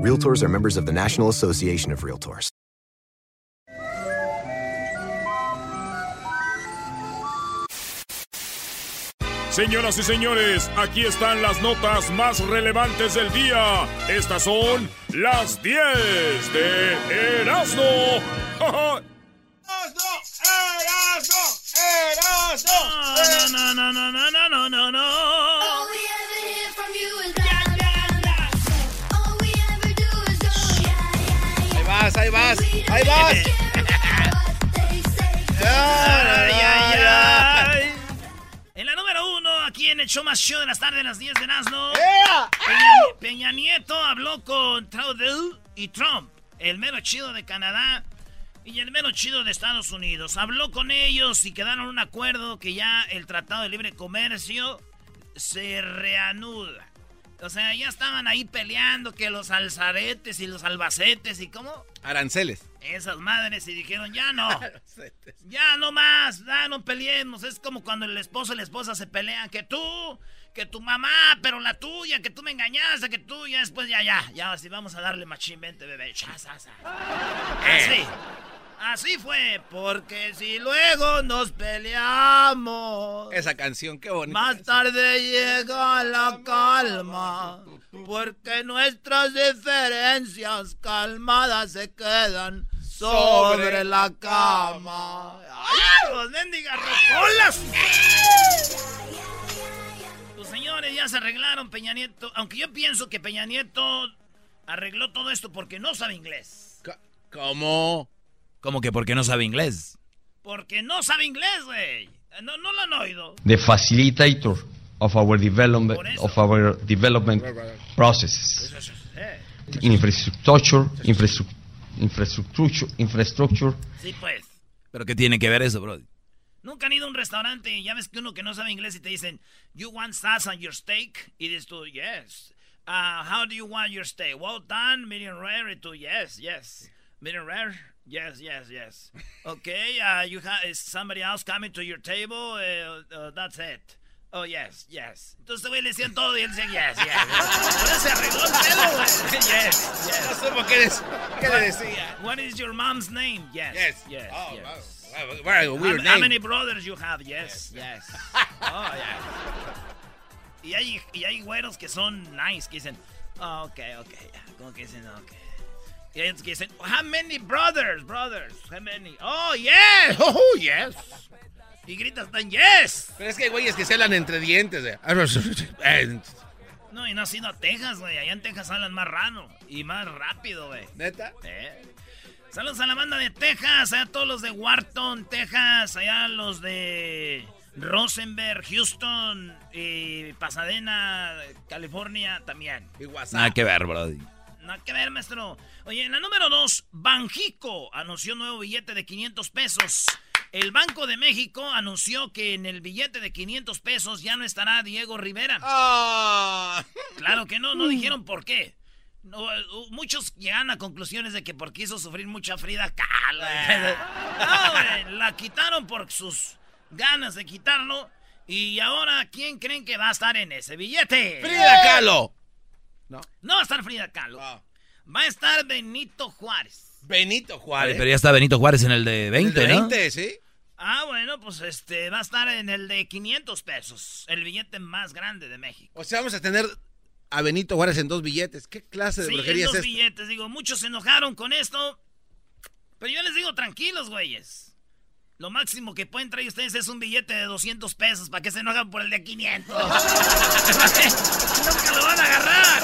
Realtors are members of the National Association of Realtors. Señoras y señores, aquí están las notas más relevantes del día. Estas son las 10 de Erasmo. Erasmo, Erasmo, No, no, no, no, no, no, no, no. Ahí vas. Ay, ay, ay. En la número uno, aquí en el show más show de las tardes, las 10 de Nazno. Peña, Peña Nieto habló con Trudeau y Trump, el mero chido de Canadá y el mero chido de Estados Unidos. Habló con ellos y quedaron un acuerdo que ya el Tratado de Libre Comercio se reanuda. O sea, ya estaban ahí peleando que los alzaretes y los albacetes y cómo... Aranceles. Esas madres y dijeron, ya no. Ya no más, ya no peleemos. Es como cuando el esposo y la esposa se pelean. Que tú, que tu mamá, pero la tuya, que tú me engañaste, que tú, ya después ya, ya. Ya, así vamos a darle machín, vente, bebé. Sa. Así. Así fue, porque si luego nos peleamos. Esa canción, qué bonita. Más tarde llega la calma, porque nuestras diferencias calmadas se quedan sobre la cama. ¡Ay, los mendigas rocolas! Los señores ya se arreglaron, Peña Nieto. Aunque yo pienso que Peña Nieto arregló todo esto porque no sabe inglés. ¿Cómo? ¿Cómo que porque no sabe inglés? Porque no sabe inglés, güey. No, no lo han oído. the facilitator of our development of our development processes. Infrastructure, infrastru- infrastructure, infrastructure. Sí, pues. ¿Pero qué tiene que ver eso, bro? Nunca han ido a un restaurante y ya ves que uno que no sabe inglés y te dicen, you want salsa on your steak? Y dices tú, yes. Uh, how do you want your steak? Well done, medium rare. Y tú, yes, yes. Medium rare? Yes, yes, yes. Okay, uh, you have is somebody else coming to your table? Uh, uh, that's it. Oh, yes, yes. Entonces, güey, le decían todo y él decía, yes, yes. Entonces se arregló el pedo, güey. Yes, yes. No supo qué, des- qué le decía. What is your mom's name? Yes, Yes. yes, Oh, yes. wow. Wow, weird how, how many brothers you have? Yes, yes. Oh, yeah. Y hay, y hay güeros que son nice, que dicen, oh, ok, ok, ya. Como que dicen, ok. Y hay otros que dicen, how many brothers, brothers? How many? Oh, yes, oh, yes. Y gritas tan, yes. Pero es que hay güeyes que se hablan entre dientes. eh. No, y no has ido a Texas, güey. Allá en Texas hablan más raro y más rápido, güey. ¿Neta? ¿Eh? Saludos a la banda de Texas, allá todos los de Wharton, Texas, allá los de Rosenberg, Houston y Pasadena, California también. Y WhatsApp. Nada que ver, brody. Nada que ver, maestro. Oye, en la número 2, Banjico anunció nuevo billete de 500 pesos. El Banco de México anunció que en el billete de 500 pesos ya no estará Diego Rivera. Ah. Claro que no, no dijeron por qué. No, uh, muchos llegan a conclusiones de que porque hizo sufrir mucha Frida Kahlo. No, güey, la quitaron por sus ganas de quitarlo. Y ahora, ¿quién creen que va a estar en ese billete? ¡Frida Kahlo! No. No va a estar Frida Kahlo. Va a estar Benito Juárez. Benito Juárez. Pero ya está Benito Juárez en el de 20, El de ¿no? 20, ¿sí? Ah, bueno, pues este va a estar en el de 500 pesos. El billete más grande de México. O sea, vamos a tener a Benito Juárez en dos billetes. ¿Qué clase de sí, brujería en dos esta? billetes. Digo, muchos se enojaron con esto. Pero yo les digo, tranquilos, güeyes. Lo máximo que pueden traer ustedes es un billete de 200 pesos para que se enojen por el de 500. Nunca lo van a agarrar.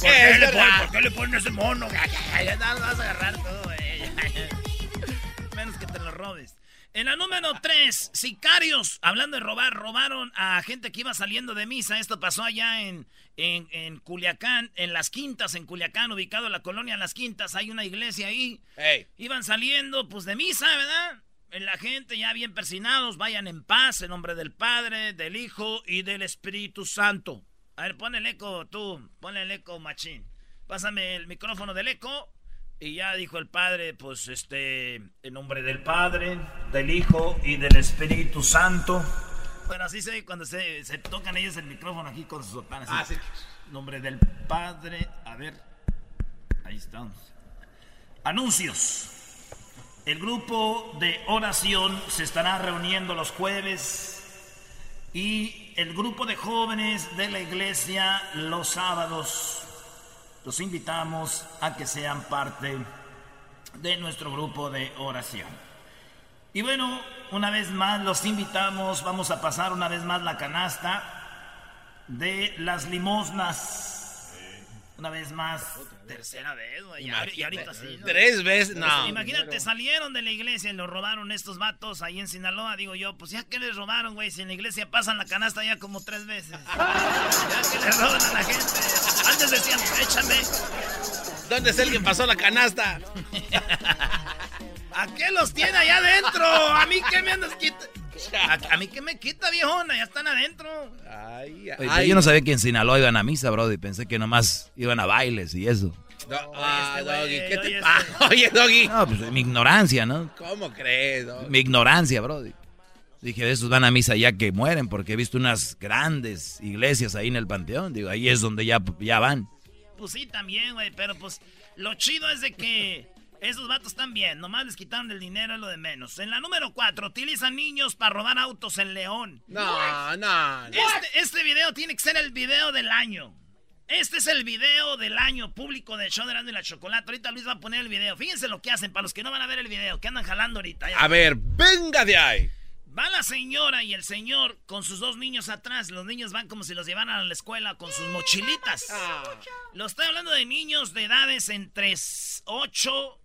¿Por qué, le ponen, ¿Por qué le ponen ese mono? Ya vas a agarrar todo, güey. Menos que te lo robes. En la número 3, sicarios, hablando de robar, robaron a gente que iba saliendo de misa. Esto pasó allá en, en, en Culiacán, en Las Quintas, en Culiacán, ubicado en la colonia Las Quintas. Hay una iglesia ahí. Iban saliendo, pues, de misa, ¿verdad? La gente ya bien persinados, vayan en paz, en nombre del Padre, del Hijo y del Espíritu Santo. A ver, pon el eco tú, pon el eco, machín. Pásame el micrófono del eco. Y ya dijo el padre, pues este, en nombre del Padre, del Hijo y del Espíritu Santo. Bueno, así se cuando se, se tocan ellos el micrófono aquí con sus sotanas. Ah, sí. Nombre del Padre, a ver, ahí estamos. Anuncios. El grupo de oración se estará reuniendo los jueves y el grupo de jóvenes de la iglesia los sábados. Los invitamos a que sean parte de nuestro grupo de oración. Y bueno, una vez más los invitamos, vamos a pasar una vez más la canasta de las limosnas. Una vez más, tercera vez, güey. Y ahori- y ahorita sí. ¿no? Tres veces, no. Imagínate, salieron de la iglesia y los robaron estos vatos ahí en Sinaloa. Digo yo, pues ya que les robaron, güey. Si en la iglesia pasan la canasta ya como tres veces. Ya que le roban a la gente. Antes decían, échame. ¿Dónde es el que pasó la canasta? ¿A qué los tiene allá adentro? ¿A mí qué me andas quitando? ¿A, a mí qué me quita, viejona? Ya están adentro. Ay, Oye, ay. yo no sabía que en Sinaloa iban a misa, bro, y pensé que nomás iban a bailes y eso. Do- ah, este Doggy, ¿qué oye, te este- pasa? Oye, Doggy. No, pues mi ignorancia, ¿no? ¿Cómo crees, Doggy? Mi ignorancia, bro. Dije, de esos van a misa ya que mueren, porque he visto unas grandes iglesias ahí en el panteón. Digo, ahí es donde ya, ya van. Pues sí, también, güey. Pero pues lo chido es de que esos vatos están bien. Nomás les quitaron el dinero, es lo de menos. En la número 4, utilizan niños para robar autos en León. No, no, no. Este, este video tiene que ser el video del año. Este es el video del año público del show de Erasmo y la Chocolate. Ahorita Luis va a poner el video. Fíjense lo que hacen para los que no van a ver el video, que andan jalando ahorita. Ya. A ver, venga de ahí. Va la señora y el señor con sus dos niños atrás. Los niños van como si los llevaran a la escuela con sus mochilitas. Lo estoy hablando de niños de edades entre 8,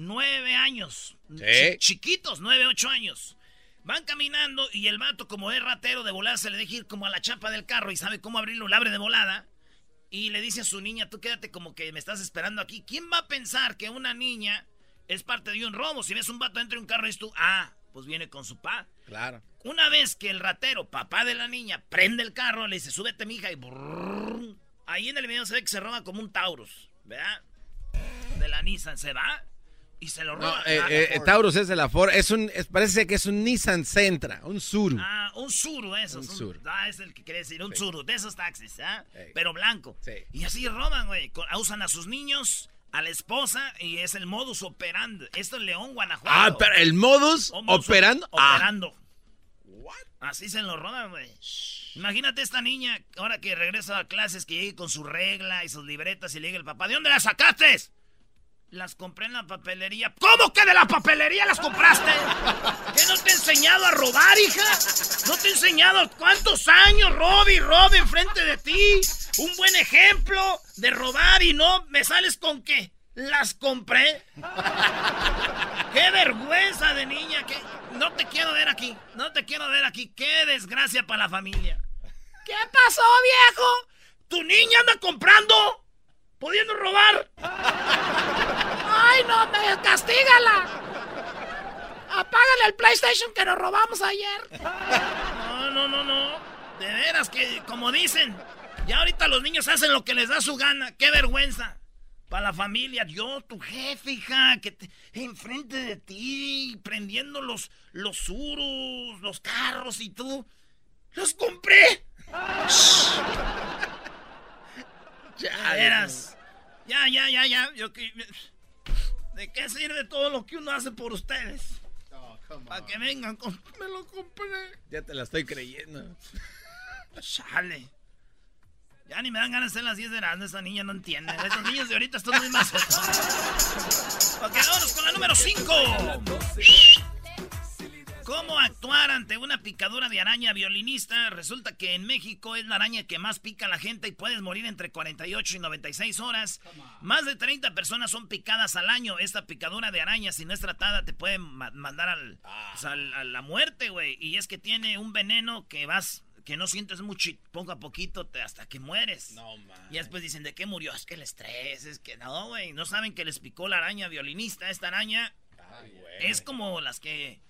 9 años. Sí. Chiquitos, 9, 8 años. Van caminando y el vato, como es ratero de volada, se le deja ir como a la chapa del carro y sabe cómo abrirlo, lo abre de volada. Y le dice a su niña, tú quédate como que me estás esperando aquí. ¿Quién va a pensar que una niña es parte de un robo? Si ves un vato dentro de un carro y dices tú, ah, pues viene con su pa. Claro. Una vez que el ratero, papá de la niña, prende el carro, le dice, súbete, mija, y ahí en el video se ve que se roba como un Taurus, ¿verdad? De la Nissan, se va y se lo No, roba. eh, Ah, eh, Taurus es de la Ford. Es un, es- parece que es un Nissan Sentra, un Suru. Ah, un Suru, eso. Un Un Suru. Ah, es el que quería decir, un Suru, de esos taxis, ¿ah? Pero blanco. Sí. Y así roban, güey. Usan a sus niños, a la esposa, y es el modus operandi. Esto es León, Guanajuato. Ah, pero el modus modus operando. Ah. Así se lo roban, güey. Imagínate esta niña, ahora que regresa a clases, que llegue con su regla y sus libretas y le diga el papá, ¿de dónde las sacaste? Las compré en la papelería. ¿Cómo que de la papelería las compraste? ¿Qué no te he enseñado a robar, hija? ¿No te he enseñado cuántos años robe y robe enfrente de ti? Un buen ejemplo de robar y no me sales con que las compré. ¡Qué vergüenza de niña! que No te quiero ver aquí. No te quiero ver aquí. ¡Qué desgracia para la familia! ¿Qué pasó, viejo? ¿Tu niña anda comprando? ¿Pudiendo robar? ¡Ay, no! Me castígala! Apágale el PlayStation que nos robamos ayer. No, no, no, no. De veras que, como dicen, ya ahorita los niños hacen lo que les da su gana. ¡Qué vergüenza! Para la familia, yo, tu jefe, hija, que te, enfrente de ti, prendiendo los, los surus, los carros y tú. ¡Los compré! Ya. Ya, ya, ya, ya. Yo que- ¿De qué sirve todo lo que uno hace por ustedes? Para que vengan con... Me lo compré. ya te la estoy creyendo. Chale. Ya ni me dan ganas de hacer las 10 de la Esa niña no entiende. Esos niños de ahorita están muy más. ok, vámonos con la número 5. ¿Cómo actuar ante una picadura de araña violinista? Resulta que en México es la araña que más pica a la gente y puedes morir entre 48 y 96 horas. Más de 30 personas son picadas al año. Esta picadura de araña, si no es tratada, te puede mandar pues, al, a la muerte, güey. Y es que tiene un veneno que vas que no sientes mucho poco a poquito te, hasta que mueres. No, man. Y después dicen, ¿de qué murió? Es que el estrés, es que no, güey. No saben que les picó la araña violinista. Esta araña es como las que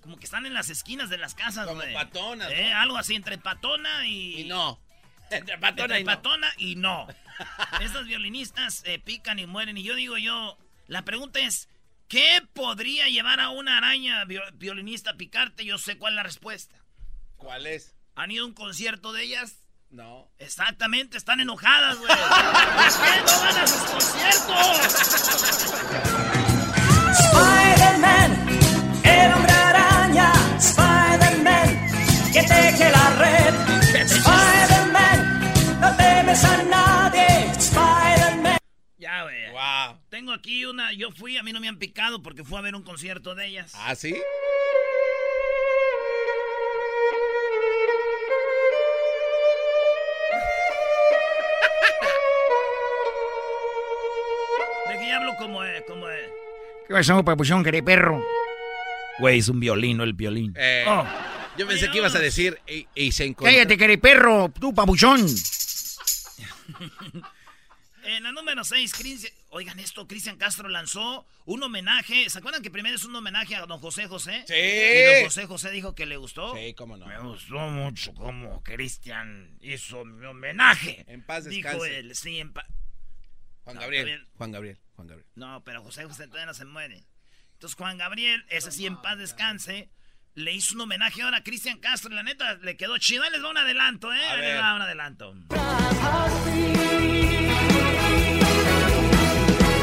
como que están en las esquinas de las casas, Como patonas. Eh, algo así, entre patona y... Y no. Entre patona y patona no. y no. Estas violinistas eh, pican y mueren. Y yo digo yo, la pregunta es, ¿qué podría llevar a una araña violinista a picarte? Yo sé cuál es la respuesta. ¿Cuál es? ¿Han ido a un concierto de ellas? No. Exactamente, están enojadas, güey. ¿Por qué no van a sus conciertos? Red. Spider-Man, no temes a nadie. Spider-Man. Ya, güey. Wow. Tengo aquí una. Yo fui, a mí no me han picado porque fui a ver un concierto de ellas. ¿Ah, sí? ¿De qué hablo como es? Como es? ¿Qué pasó, papuchón, queré perro? Güey, es un violín, no el violín. Eh, oh. Yo pensé que ibas a decir y, se encontró. Cállate, que perro, tú, pabuchón. en la número 6, oigan esto, Cristian Castro lanzó un homenaje. ¿Se acuerdan que primero es un homenaje a don José José? Sí. Y don José José dijo que le gustó. Sí, cómo no. Me gustó mucho cómo Cristian hizo mi homenaje. En paz descanse. Dijo él, sí, en paz. Juan Gabriel. Juan Gabriel. Juan Gabriel. No, pero José José todavía no se muere. Entonces Juan Gabriel, ese sí en paz descanse, le hizo un homenaje ahora a Cristian Castro. La neta, le quedó chido. Ahí les va un adelanto, ¿eh? Ahí les va un adelanto.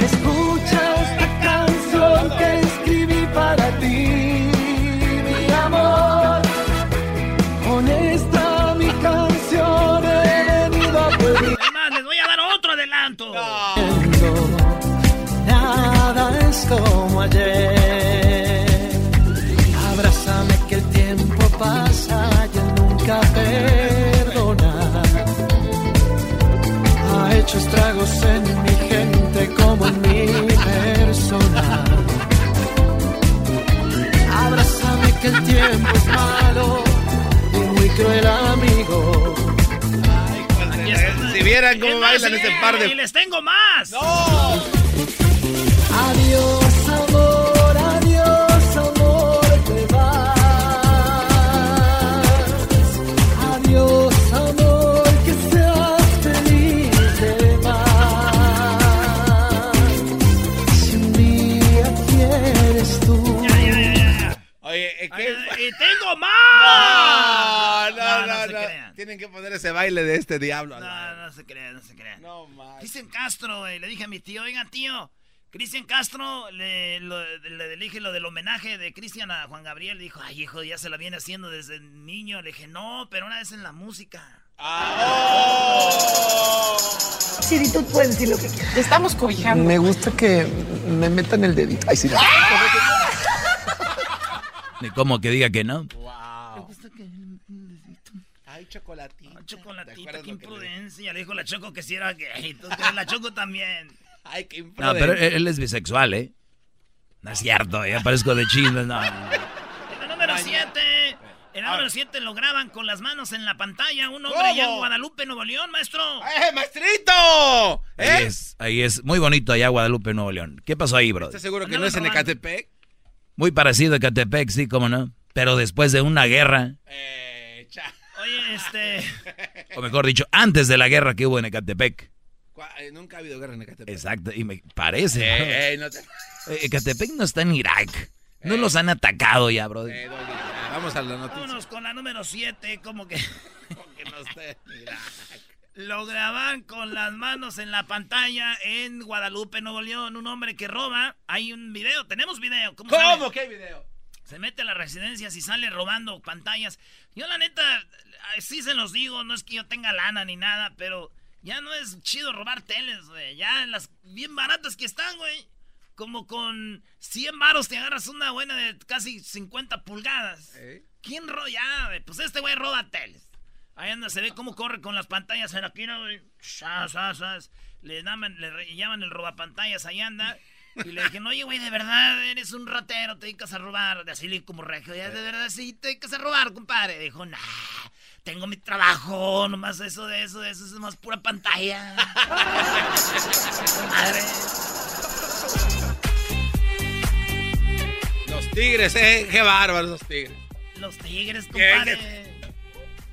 Escucha esta canción que escribí para ti, mi amor. Con esta mi canción he venido a pedir. Además, les voy a dar otro adelanto. Nada es como ayer. Estragos en mi gente como en mi persona. Abrázame que el tiempo es malo y muy cruel amigo. si vieran cómo bailan ese par de... ¡Y les tengo más! ¡No! ¡Y tengo más! No, no, no. Tienen que poner ese baile de este diablo. No, no se crean, no se crean. No más. Cristian Castro, le dije a mi tío, oiga, tío. Cristian Castro le, le, dije lo del homenaje de Cristian a Juan Gabriel. Dijo, ay, hijo, ya se lo viene haciendo desde niño. Le dije, no, pero una vez en la música. Ah, oh. Tú puedes decir lo que quieras. Te estamos cobijando. Me gusta que me metan el dedito. Ay, sí. Ni como que diga que no. Wow. gusta que Ay, chocolatita. chocolatita, qué imprudencia. Le dijo la Choco que si era gay. Entonces la Choco también. Ay, qué imprudencia. No, pero él, es bisexual, ¿eh? No es cierto, ya parezco de chino, no. En el número 7. En el número 7 lo graban con las manos en la pantalla. Un hombre allá en Guadalupe, Nuevo León, maestro. ¡Eh, maestrito! ¿Eh? Ahí es, ahí es. Muy bonito allá Guadalupe, Nuevo León. ¿Qué pasó ahí, bro? ¿Estás seguro que no es en Ecatepec? Muy parecido a Catepec, sí, cómo no. Pero después de una guerra. Eh, Oye, este. O mejor dicho, antes de la guerra que hubo en Ecatepec. Eh, nunca ha habido guerra en Ecatepec. Exacto, y me parece. Eh, no te... Eh, Ecatepec no está en Irak. No los han atacado ya, bro. vamos a la noticia. Vámonos con la número 7, como que. como que no esté en Irak. Lo graban con las manos en la pantalla en Guadalupe, Nuevo León. Un hombre que roba. Hay un video. Tenemos video. ¿Cómo, ¿Cómo? ¿Qué video? Se mete a las residencias y sale robando pantallas. Yo la neta, sí se los digo, no es que yo tenga lana ni nada, pero ya no es chido robar teles, güey. Ya las bien baratas que están, güey. Como con 100 varos te agarras una buena de casi 50 pulgadas. ¿Quién roba? Pues este güey roba teles. Ahí anda, se ve cómo corre con las pantallas en esquina, güey. Le, llaman, le llaman el robapantallas, ahí anda. Y le dije, oye, güey, de verdad eres un ratero, te dedicas a robar. De así como regio, ya de verdad sí, te dedicas a robar, compadre. Dijo, nah, tengo mi trabajo, nomás eso de eso, de eso es más pura pantalla. Madre. Los tigres, eh, qué bárbaros los tigres. Los tigres, compadre.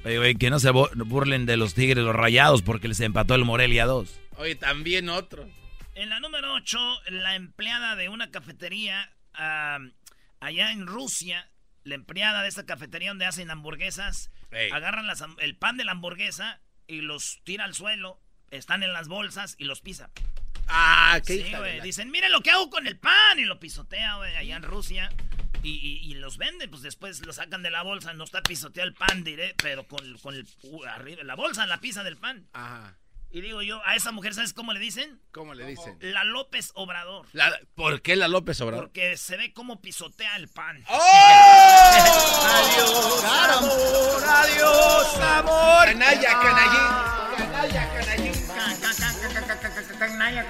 Oye, güey, que no se burlen de los tigres, los rayados, porque les empató el Morelia 2. Oye, también otro. En la número 8, la empleada de una cafetería allá en Rusia, la empleada de esa cafetería donde hacen hamburguesas, agarran el pan de la hamburguesa y los tira al suelo, están en las bolsas y los pisa. Ah, qué sí, güey. Dicen, miren lo que hago con el pan y lo pisotea, güey, allá en Rusia. Y, los venden, pues después lo sacan de la bolsa, no está pisoteado el pan, diré, pero con, con el, arriba, la bolsa, la pisa del pan. Ajá. Y digo yo, a esa mujer, ¿sabes cómo le dicen? ¿Cómo le dicen? La López Obrador. ¿Por qué la López Obrador? Porque se ve cómo pisotea el pan. ¡Oh! adiós, amor, adiós, amor. Canalla, canallín. Canalla, canallín.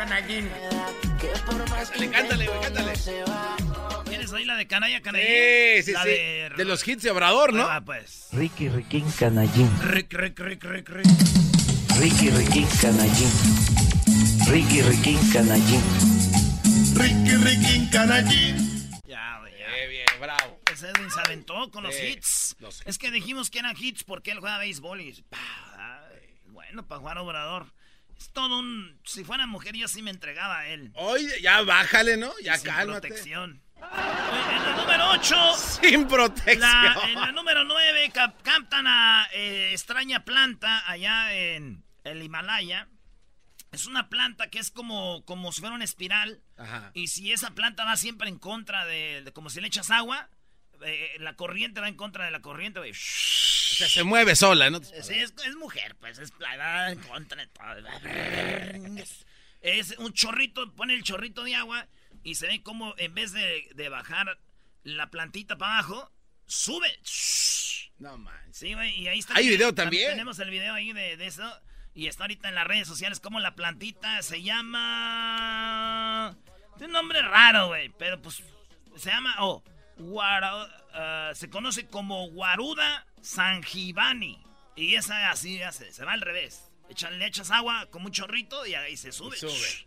Canallín. Cántale, cántale, cántale. ¿Quieres oír la de canalla, canallín? Sí, sí, sí. De... los hits de Obrador, ¿no? Ah, pues. Ricky, Ricky, canallín. Rick, Rick, Rick, Rick, Rick. Ricky Ricky Canallín. Ricky Ricky Canallín. Ricky Ricky Canallín. Ya, ya. Bien, bien, bravo. Ese Edwin se aventó con los, hits. Es que dijimos que eran hits porque él juega béisbol y... bueno, para jugar obrador. Es todo un... Si fuera mujer yo sí me entregaba a él. Oye, ya bájale, ¿no? Ya Sin cálmate. protección. En la número 8. Sin protección. en la número 9 captan a eh, extraña planta allá en el Himalaya. Es una planta que es como, como si fuera una espiral. Y si esa planta va siempre en contra de, como si le echas agua, eh, la corriente va en contra de la corriente, O sea, se mueve sola, ¿no? Sí, es, mujer, pues es va en contra de todo. Es un chorrito, pone el chorrito de agua y se ve como en vez de, bajar la plantita para abajo, sube. No man. Sí, güey, y ahí está. ¿Hay video también? Tenemos el video ahí de, de eso. Y está ahorita en las redes sociales como la plantita se llama... Tiene un nombre raro, güey, pero pues se llama... Oh, uh, se conoce como Guaruda Sanjibani. Y esa así hace, se va al revés. le echas agua con un chorrito y ahí se sube. sube.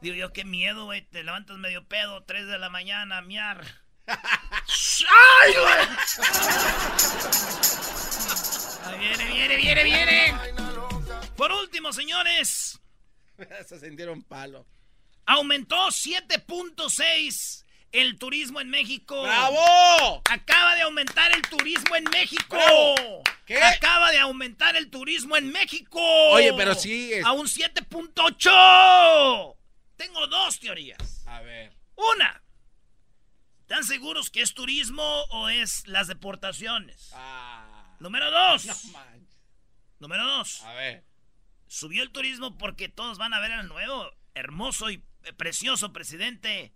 Digo yo, qué miedo, güey. Te levantas medio pedo, 3 de la mañana, miar. ¡Ay, güey! viene, viene, viene, viene. Por último, señores. Se sintieron palo. Aumentó 7.6 el turismo en México. ¡Bravo! Acaba de aumentar el turismo en México. ¿Qué? Acaba de aumentar el turismo en México. Oye, pero sí. A un 7.8. Tengo dos teorías. A ver. Una. ¿Están seguros que es turismo o es las deportaciones? Ah. Número dos. Número dos. A ver. Subió el turismo porque todos van a ver al nuevo, hermoso y precioso presidente,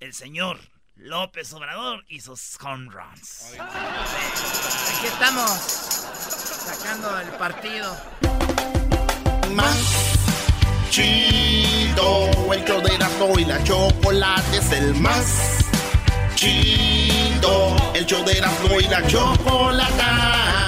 el señor López Obrador y sus home runs. Aquí estamos, sacando el partido. Más chido, el show de y la chocolate es el más chido, el show de y la chocolate.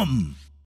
Come!